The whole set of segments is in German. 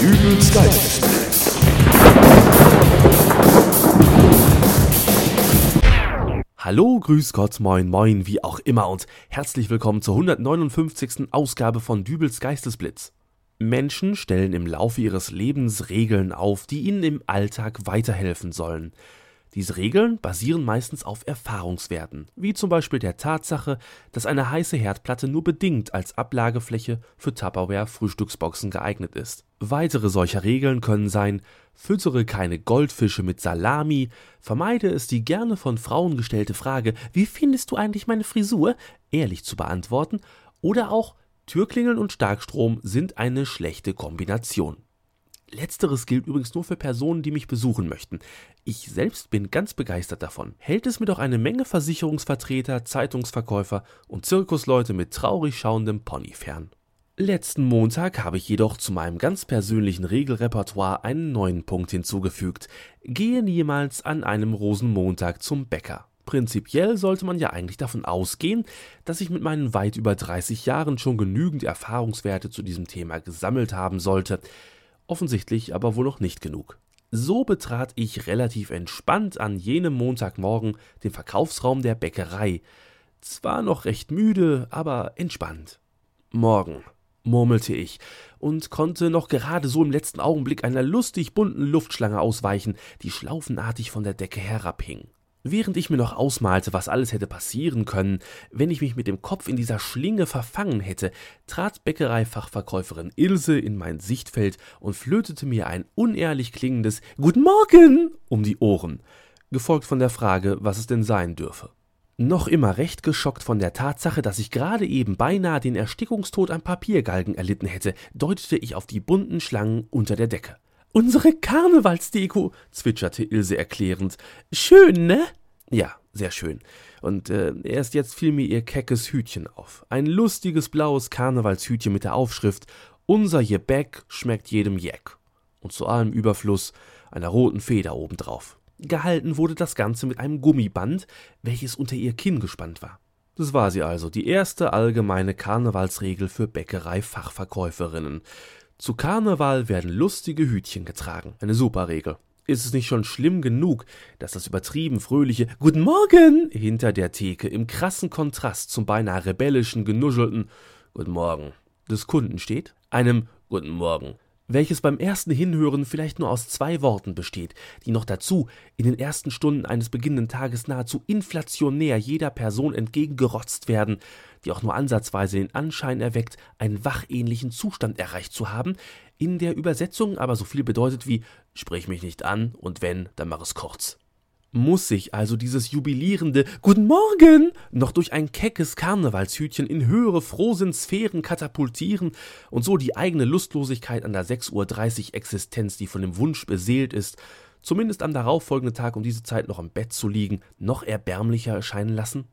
Dübels Geistesblitz. Hallo, grüß Gott, moin, moin, wie auch immer und herzlich willkommen zur 159. Ausgabe von Dübels Geistesblitz. Menschen stellen im Laufe ihres Lebens Regeln auf, die ihnen im Alltag weiterhelfen sollen. Diese Regeln basieren meistens auf Erfahrungswerten, wie zum Beispiel der Tatsache, dass eine heiße Herdplatte nur bedingt als Ablagefläche für Tupperware-Frühstücksboxen geeignet ist. Weitere solcher Regeln können sein: Füttere keine Goldfische mit Salami, vermeide es, die gerne von Frauen gestellte Frage Wie findest du eigentlich meine Frisur? ehrlich zu beantworten, oder auch Türklingeln und Starkstrom sind eine schlechte Kombination. Letzteres gilt übrigens nur für Personen, die mich besuchen möchten. Ich selbst bin ganz begeistert davon. Hält es mir doch eine Menge Versicherungsvertreter, Zeitungsverkäufer und Zirkusleute mit traurig schauendem Pony fern. Letzten Montag habe ich jedoch zu meinem ganz persönlichen Regelrepertoire einen neuen Punkt hinzugefügt. Gehe niemals an einem Rosenmontag zum Bäcker. Prinzipiell sollte man ja eigentlich davon ausgehen, dass ich mit meinen weit über 30 Jahren schon genügend Erfahrungswerte zu diesem Thema gesammelt haben sollte offensichtlich aber wohl noch nicht genug. So betrat ich relativ entspannt an jenem Montagmorgen den Verkaufsraum der Bäckerei. Zwar noch recht müde, aber entspannt. Morgen, murmelte ich und konnte noch gerade so im letzten Augenblick einer lustig bunten Luftschlange ausweichen, die schlaufenartig von der Decke herabhing. Während ich mir noch ausmalte, was alles hätte passieren können, wenn ich mich mit dem Kopf in dieser Schlinge verfangen hätte, trat Bäckereifachverkäuferin Ilse in mein Sichtfeld und flötete mir ein unehrlich klingendes Guten Morgen um die Ohren, gefolgt von der Frage, was es denn sein dürfe. Noch immer recht geschockt von der Tatsache, dass ich gerade eben beinahe den Erstickungstod am Papiergalgen erlitten hätte, deutete ich auf die bunten Schlangen unter der Decke. Unsere Karnevalsdeko, zwitscherte Ilse erklärend. Schön, ne? Ja, sehr schön. Und äh, erst jetzt fiel mir ihr keckes Hütchen auf. Ein lustiges blaues Karnevalshütchen mit der Aufschrift Unser Gebäck schmeckt jedem Jeck. Und zu allem Überfluss einer roten Feder obendrauf. Gehalten wurde das Ganze mit einem Gummiband, welches unter ihr Kinn gespannt war. Das war sie also, die erste allgemeine Karnevalsregel für Bäckerei-Fachverkäuferinnen. Zu Karneval werden lustige Hütchen getragen. Eine super Regel. Ist es nicht schon schlimm genug, dass das übertrieben fröhliche Guten Morgen hinter der Theke im krassen Kontrast zum beinahe rebellischen, genuschelten Guten Morgen des Kunden steht? Einem Guten Morgen welches beim ersten Hinhören vielleicht nur aus zwei Worten besteht, die noch dazu in den ersten Stunden eines beginnenden Tages nahezu inflationär jeder Person entgegengerotzt werden, die auch nur ansatzweise den Anschein erweckt, einen wachähnlichen Zustand erreicht zu haben, in der Übersetzung aber so viel bedeutet wie Sprich mich nicht an und wenn, dann mach es kurz muss sich also dieses jubilierende Guten Morgen noch durch ein keckes Karnevalshütchen in höhere Frohsinnsphären katapultieren und so die eigene Lustlosigkeit an der 6.30 Uhr Existenz, die von dem Wunsch beseelt ist, zumindest am darauffolgenden Tag um diese Zeit noch im Bett zu liegen, noch erbärmlicher erscheinen lassen?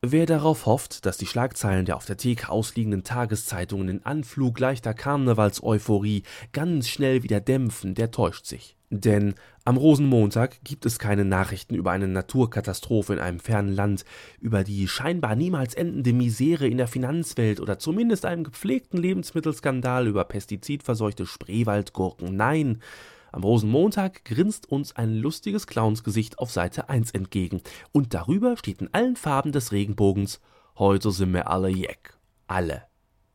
Wer darauf hofft, dass die Schlagzeilen der auf der Theke ausliegenden Tageszeitungen den Anflug leichter Karnevalseuphorie ganz schnell wieder dämpfen, der täuscht sich. Denn am Rosenmontag gibt es keine Nachrichten über eine Naturkatastrophe in einem fernen Land, über die scheinbar niemals endende Misere in der Finanzwelt oder zumindest einem gepflegten Lebensmittelskandal über pestizidverseuchte Spreewaldgurken. Nein, am Rosenmontag grinst uns ein lustiges Clownsgesicht auf Seite 1 entgegen. Und darüber steht in allen Farben des Regenbogens: Heute sind wir alle jeck. Alle.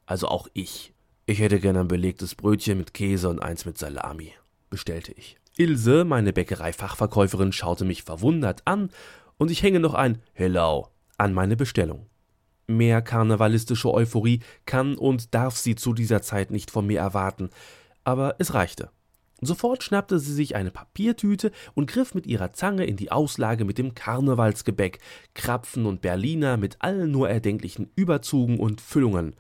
Also auch ich. Ich hätte gern ein belegtes Brötchen mit Käse und eins mit Salami, bestellte ich. Ilse, meine Bäckereifachverkäuferin, schaute mich verwundert an und ich hänge noch ein Hello an meine Bestellung. Mehr karnevalistische Euphorie kann und darf sie zu dieser Zeit nicht von mir erwarten, aber es reichte. Sofort schnappte sie sich eine Papiertüte und griff mit ihrer Zange in die Auslage mit dem Karnevalsgebäck, Krapfen und Berliner mit allen nur erdenklichen Überzügen und Füllungen.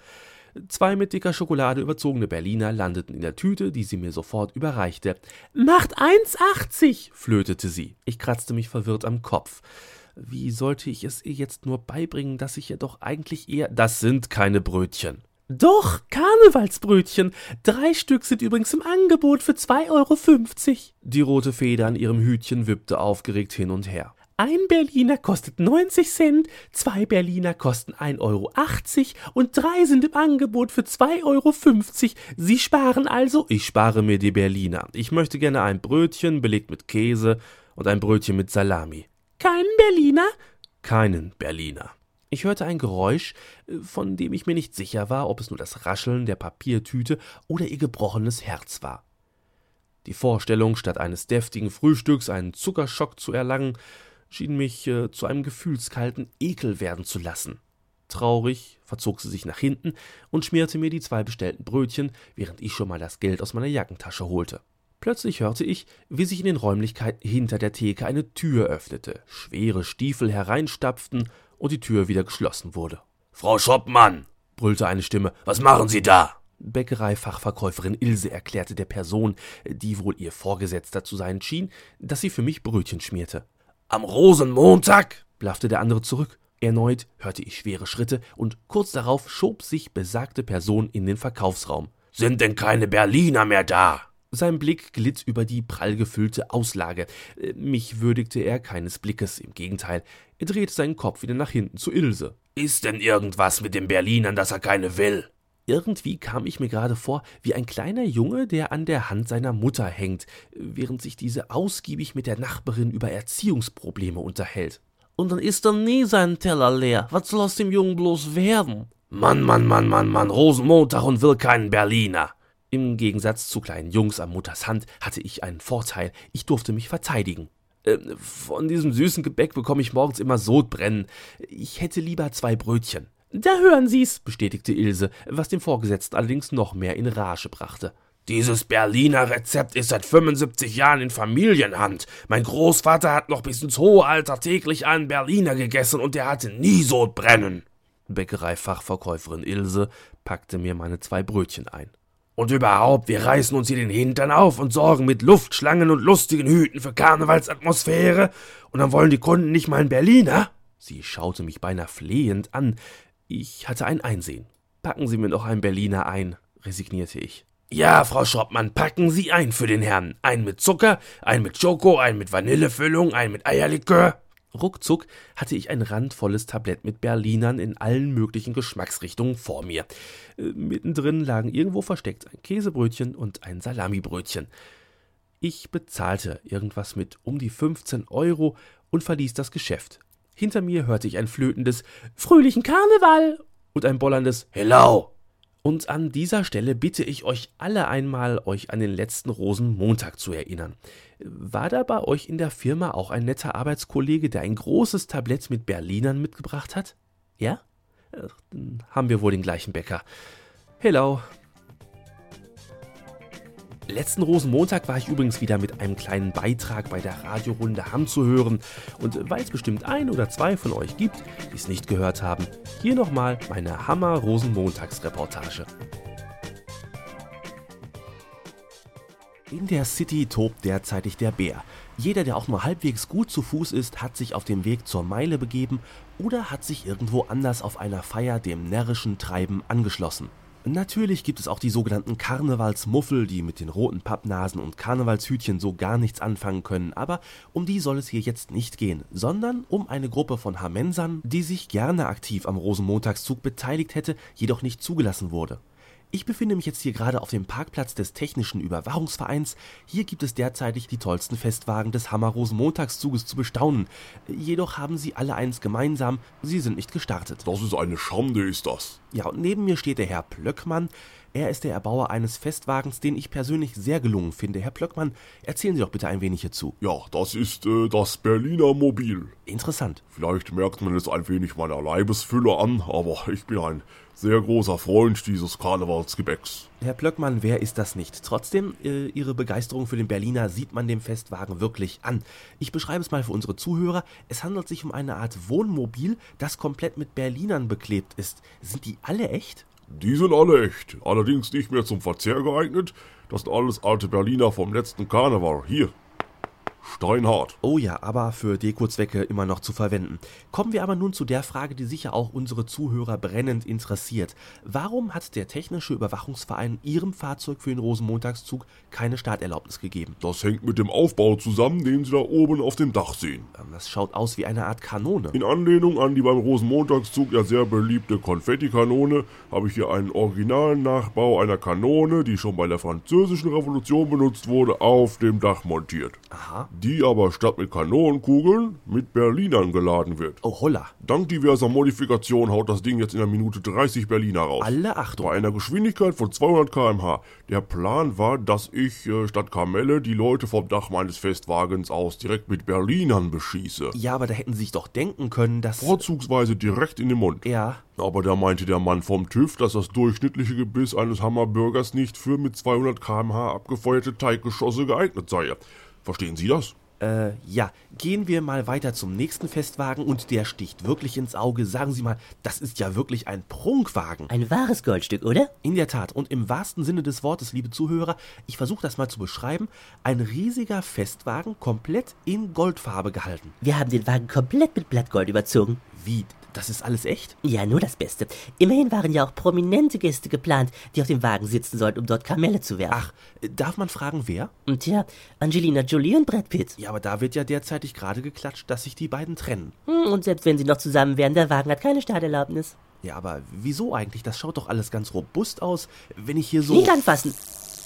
Zwei mit dicker Schokolade überzogene Berliner landeten in der Tüte, die sie mir sofort überreichte. Macht 1,80, flötete sie. Ich kratzte mich verwirrt am Kopf. Wie sollte ich es ihr jetzt nur beibringen, dass ich ja doch eigentlich eher. Das sind keine Brötchen. Doch, Karnevalsbrötchen. Drei Stück sind übrigens im Angebot für 2,50 Euro. Die rote Feder an ihrem Hütchen wippte aufgeregt hin und her. Ein Berliner kostet 90 Cent, zwei Berliner kosten 1,80 Euro und drei sind im Angebot für 2,50 Euro. Sie sparen also? Ich spare mir die Berliner. Ich möchte gerne ein Brötchen belegt mit Käse und ein Brötchen mit Salami. Keinen Berliner? Keinen Berliner. Ich hörte ein Geräusch, äh, von dem ich mir nicht sicher war, ob es nur das Rascheln der Papiertüte oder ihr gebrochenes Herz war. Die Vorstellung, statt eines deftigen Frühstücks einen Zuckerschock zu erlangen, schien mich äh, zu einem gefühlskalten Ekel werden zu lassen. Traurig verzog sie sich nach hinten und schmierte mir die zwei bestellten Brötchen, während ich schon mal das Geld aus meiner Jackentasche holte. Plötzlich hörte ich, wie sich in den Räumlichkeiten hinter der Theke eine Tür öffnete, schwere Stiefel hereinstapften und die Tür wieder geschlossen wurde. Frau Schoppmann, brüllte eine Stimme, was machen Sie da? Bäckereifachverkäuferin Ilse erklärte der Person, die wohl ihr Vorgesetzter zu sein schien, dass sie für mich Brötchen schmierte. Am Rosenmontag? blaffte der andere zurück. Erneut hörte ich schwere Schritte und kurz darauf schob sich besagte Person in den Verkaufsraum. Sind denn keine Berliner mehr da? Sein Blick glitt über die prall gefüllte Auslage. Mich würdigte er keines Blickes, im Gegenteil, er drehte seinen Kopf wieder nach hinten zu Ilse. Ist denn irgendwas mit den Berlinern, dass er keine will? Irgendwie kam ich mir gerade vor wie ein kleiner Junge, der an der Hand seiner Mutter hängt, während sich diese ausgiebig mit der Nachbarin über Erziehungsprobleme unterhält. Und dann ist er nie sein Teller leer. Was soll aus dem Jungen bloß werden? Mann, Mann, Mann, Mann, Mann, Rosenmontag und will keinen Berliner. Im Gegensatz zu kleinen Jungs am Mutters Hand hatte ich einen Vorteil. Ich durfte mich verteidigen. Äh, von diesem süßen Gebäck bekomme ich morgens immer Sodbrennen. Ich hätte lieber zwei Brötchen. Da hören Sie's, bestätigte Ilse, was den Vorgesetzten allerdings noch mehr in Rage brachte. Dieses Berliner Rezept ist seit 75 Jahren in Familienhand. Mein Großvater hat noch bis ins hohe Alter täglich einen Berliner gegessen und der hatte nie Sodbrennen. Bäckereifachverkäuferin Ilse packte mir meine zwei Brötchen ein. Und überhaupt, wir reißen uns hier den Hintern auf und sorgen mit Luftschlangen und lustigen Hüten für Karnevalsatmosphäre. Und dann wollen die Kunden nicht mal einen Berliner? Sie schaute mich beinahe flehend an. Ich hatte ein Einsehen. Packen Sie mir noch einen Berliner ein, resignierte ich. Ja, Frau Schroppmann, packen Sie ein für den Herrn. Einen mit Zucker, einen mit Schoko, einen mit Vanillefüllung, einen mit Eierlikör. Ruckzuck hatte ich ein randvolles Tablett mit Berlinern in allen möglichen Geschmacksrichtungen vor mir. Äh, mittendrin lagen irgendwo versteckt ein Käsebrötchen und ein Salamibrötchen. Ich bezahlte irgendwas mit um die 15 Euro und verließ das Geschäft. Hinter mir hörte ich ein flötendes Fröhlichen Karneval und ein bollerndes Hello. Und an dieser Stelle bitte ich euch alle einmal, euch an den letzten Rosenmontag zu erinnern. War da bei euch in der Firma auch ein netter Arbeitskollege, der ein großes Tablett mit Berlinern mitgebracht hat? Ja? Dann haben wir wohl den gleichen Bäcker. Hello. Letzten Rosenmontag war ich übrigens wieder mit einem kleinen Beitrag bei der Radiorunde Hamm zu hören. Und weil es bestimmt ein oder zwei von euch gibt, die es nicht gehört haben, hier nochmal meine Hammer Rosenmontagsreportage. In der City tobt derzeitig der Bär. Jeder, der auch nur halbwegs gut zu Fuß ist, hat sich auf dem Weg zur Meile begeben oder hat sich irgendwo anders auf einer Feier dem närrischen Treiben angeschlossen. Natürlich gibt es auch die sogenannten Karnevalsmuffel, die mit den roten Pappnasen und Karnevalshütchen so gar nichts anfangen können, aber um die soll es hier jetzt nicht gehen, sondern um eine Gruppe von Hamensern, die sich gerne aktiv am Rosenmontagszug beteiligt hätte, jedoch nicht zugelassen wurde. Ich befinde mich jetzt hier gerade auf dem Parkplatz des Technischen Überwachungsvereins. Hier gibt es derzeitig die tollsten Festwagen des Hammerrosen Montagszuges zu bestaunen. Jedoch haben sie alle eins gemeinsam, sie sind nicht gestartet. Das ist eine Schande, ist das. Ja, und neben mir steht der Herr Plöckmann. Er ist der Erbauer eines Festwagens, den ich persönlich sehr gelungen finde. Herr Plöckmann, erzählen Sie doch bitte ein wenig hierzu. Ja, das ist äh, das Berliner Mobil. Interessant. Vielleicht merkt man es ein wenig meiner Leibesfülle an, aber ich bin ein sehr großer Freund dieses Karnevalsgebäcks. Herr Plöckmann, wer ist das nicht? Trotzdem, äh, Ihre Begeisterung für den Berliner sieht man dem Festwagen wirklich an. Ich beschreibe es mal für unsere Zuhörer. Es handelt sich um eine Art Wohnmobil, das komplett mit Berlinern beklebt ist. Sind die alle echt? Die sind alle echt, allerdings nicht mehr zum Verzehr geeignet. Das sind alles alte Berliner vom letzten Karneval. Hier, steinhart. Oh ja, aber für Dekozwecke immer noch zu verwenden. Kommen wir aber nun zu der Frage, die sicher auch unsere Zuhörer brennend interessiert. Warum hat der Technische Überwachungsverein Ihrem Fahrzeug für den Rosenmontagszug keine Starterlaubnis gegeben? Das hängt mit dem Aufbau zusammen, den Sie da oben auf dem Dach sehen. Ähm, Das schaut aus wie eine Art Kanone. In Anlehnung an die beim Rosenmontagszug ja sehr beliebte Konfettikanone habe ich hier einen originalen Nachbau einer Kanone, die schon bei der Französischen Revolution benutzt wurde, auf dem Dach montiert. Aha. Die aber statt mit Kanonenkugeln mit Berlinern geladen wird. Oh holla. Dank diverser Modifikationen haut das Ding jetzt in der Minute 30 Berliner raus. Alle Achtung. Bei einer Geschwindigkeit von 200 km/h. Der Plan war, dass ich äh, statt Kamelle die Leute vom Dach meines Festwagens aus direkt mit Berlinern beschieße. Ja, aber da hätten Sie sich doch denken können, dass... Vorzugsweise direkt in den Mund. Ja, Aber da meinte der Mann vom TÜV, dass das durchschnittliche Gebiss eines Hammerbürgers nicht für mit 200 km/h abgefeuerte Teiggeschosse geeignet sei. Verstehen Sie das? äh, ja. Gehen wir mal weiter zum nächsten Festwagen und der sticht wirklich ins Auge. Sagen Sie mal, das ist ja wirklich ein Prunkwagen. Ein wahres Goldstück, oder? In der Tat. Und im wahrsten Sinne des Wortes, liebe Zuhörer, ich versuche das mal zu beschreiben. Ein riesiger Festwagen, komplett in Goldfarbe gehalten. Wir haben den Wagen komplett mit Blattgold überzogen. Wie? Das ist alles echt? Ja, nur das Beste. Immerhin waren ja auch prominente Gäste geplant, die auf dem Wagen sitzen sollten, um dort Kamelle zu werfen. Ach, äh, darf man fragen, wer? Und tja, Angelina Jolie und Brad Pitt. Ja, aber da wird ja derzeitig gerade geklatscht, dass sich die beiden trennen. Hm, Und selbst wenn sie noch zusammen wären, der Wagen hat keine Starterlaubnis. Ja, aber wieso eigentlich? Das schaut doch alles ganz robust aus, wenn ich hier so... Nicht anfassen.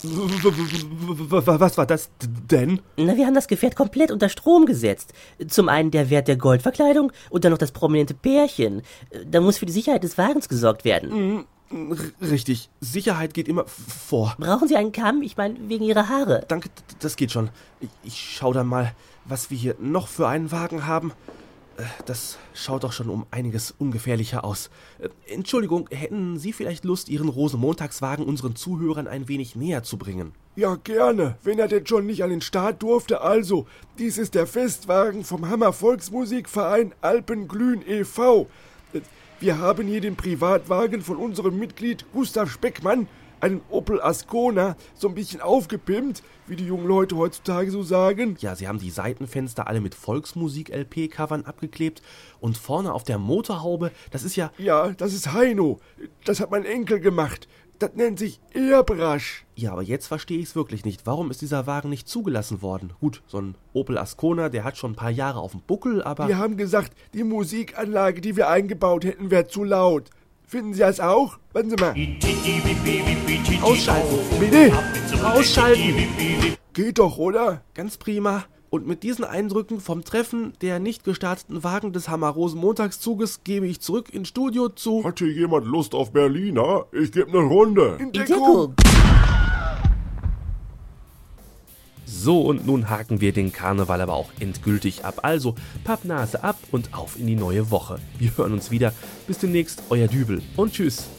Was war das denn? Na, wir haben das Gefährt komplett unter Strom gesetzt. Zum einen der Wert der Goldverkleidung und dann noch das prominente Pärchen. Da muss für die Sicherheit des Wagens gesorgt werden. R- Richtig, Sicherheit geht immer vor. Brauchen Sie einen Kamm? Ich meine, wegen Ihrer Haare. Danke, das geht schon. Ich, ich schau dann mal, was wir hier noch für einen Wagen haben. Äh, Das schaut doch schon um einiges ungefährlicher aus. Äh, Entschuldigung, hätten Sie vielleicht Lust, Ihren Rosenmontagswagen unseren Zuhörern ein wenig näher zu bringen? Ja, gerne, wenn er denn schon nicht an den Start durfte. Also, dies ist der Festwagen vom Hammer Volksmusikverein Alpenglühen e.V. Wir haben hier den Privatwagen von unserem Mitglied Gustav Speckmann, einen Opel Ascona, so ein bisschen aufgepimpt, wie die jungen Leute heutzutage so sagen. Ja, Sie haben die Seitenfenster alle mit Volksmusik-LP-Covern abgeklebt und vorne auf der Motorhaube, das ist ja... Ja, das ist Heino. Das hat mein Enkel gemacht. Das nennt sich Airbrush. Ja, aber jetzt verstehe ich es wirklich nicht. Warum ist dieser Wagen nicht zugelassen worden? Gut, so ein Opel Ascona, der hat schon ein paar Jahre auf dem Buckel, aber... Wir haben gesagt, die Musikanlage, die wir eingebaut hätten, wäre zu laut. Finden Sie das auch? Warten Sie mal. Ausschalten! Bitte? Ausschalten! Geht doch, oder? Ganz prima. Und mit diesen Eindrücken vom Treffen der nicht gestarteten Wagen des Hammer-Rosen-Montagszuges gebe ich zurück ins Studio zu... Hat hier jemand Lust auf Berliner? Ich gebe eine Runde. In Deko. So, und nun haken wir den Karneval aber auch endgültig ab. Also, Pappnase ab und auf in die neue Woche. Wir hören uns wieder. Bis demnächst, euer Dübel und tschüss.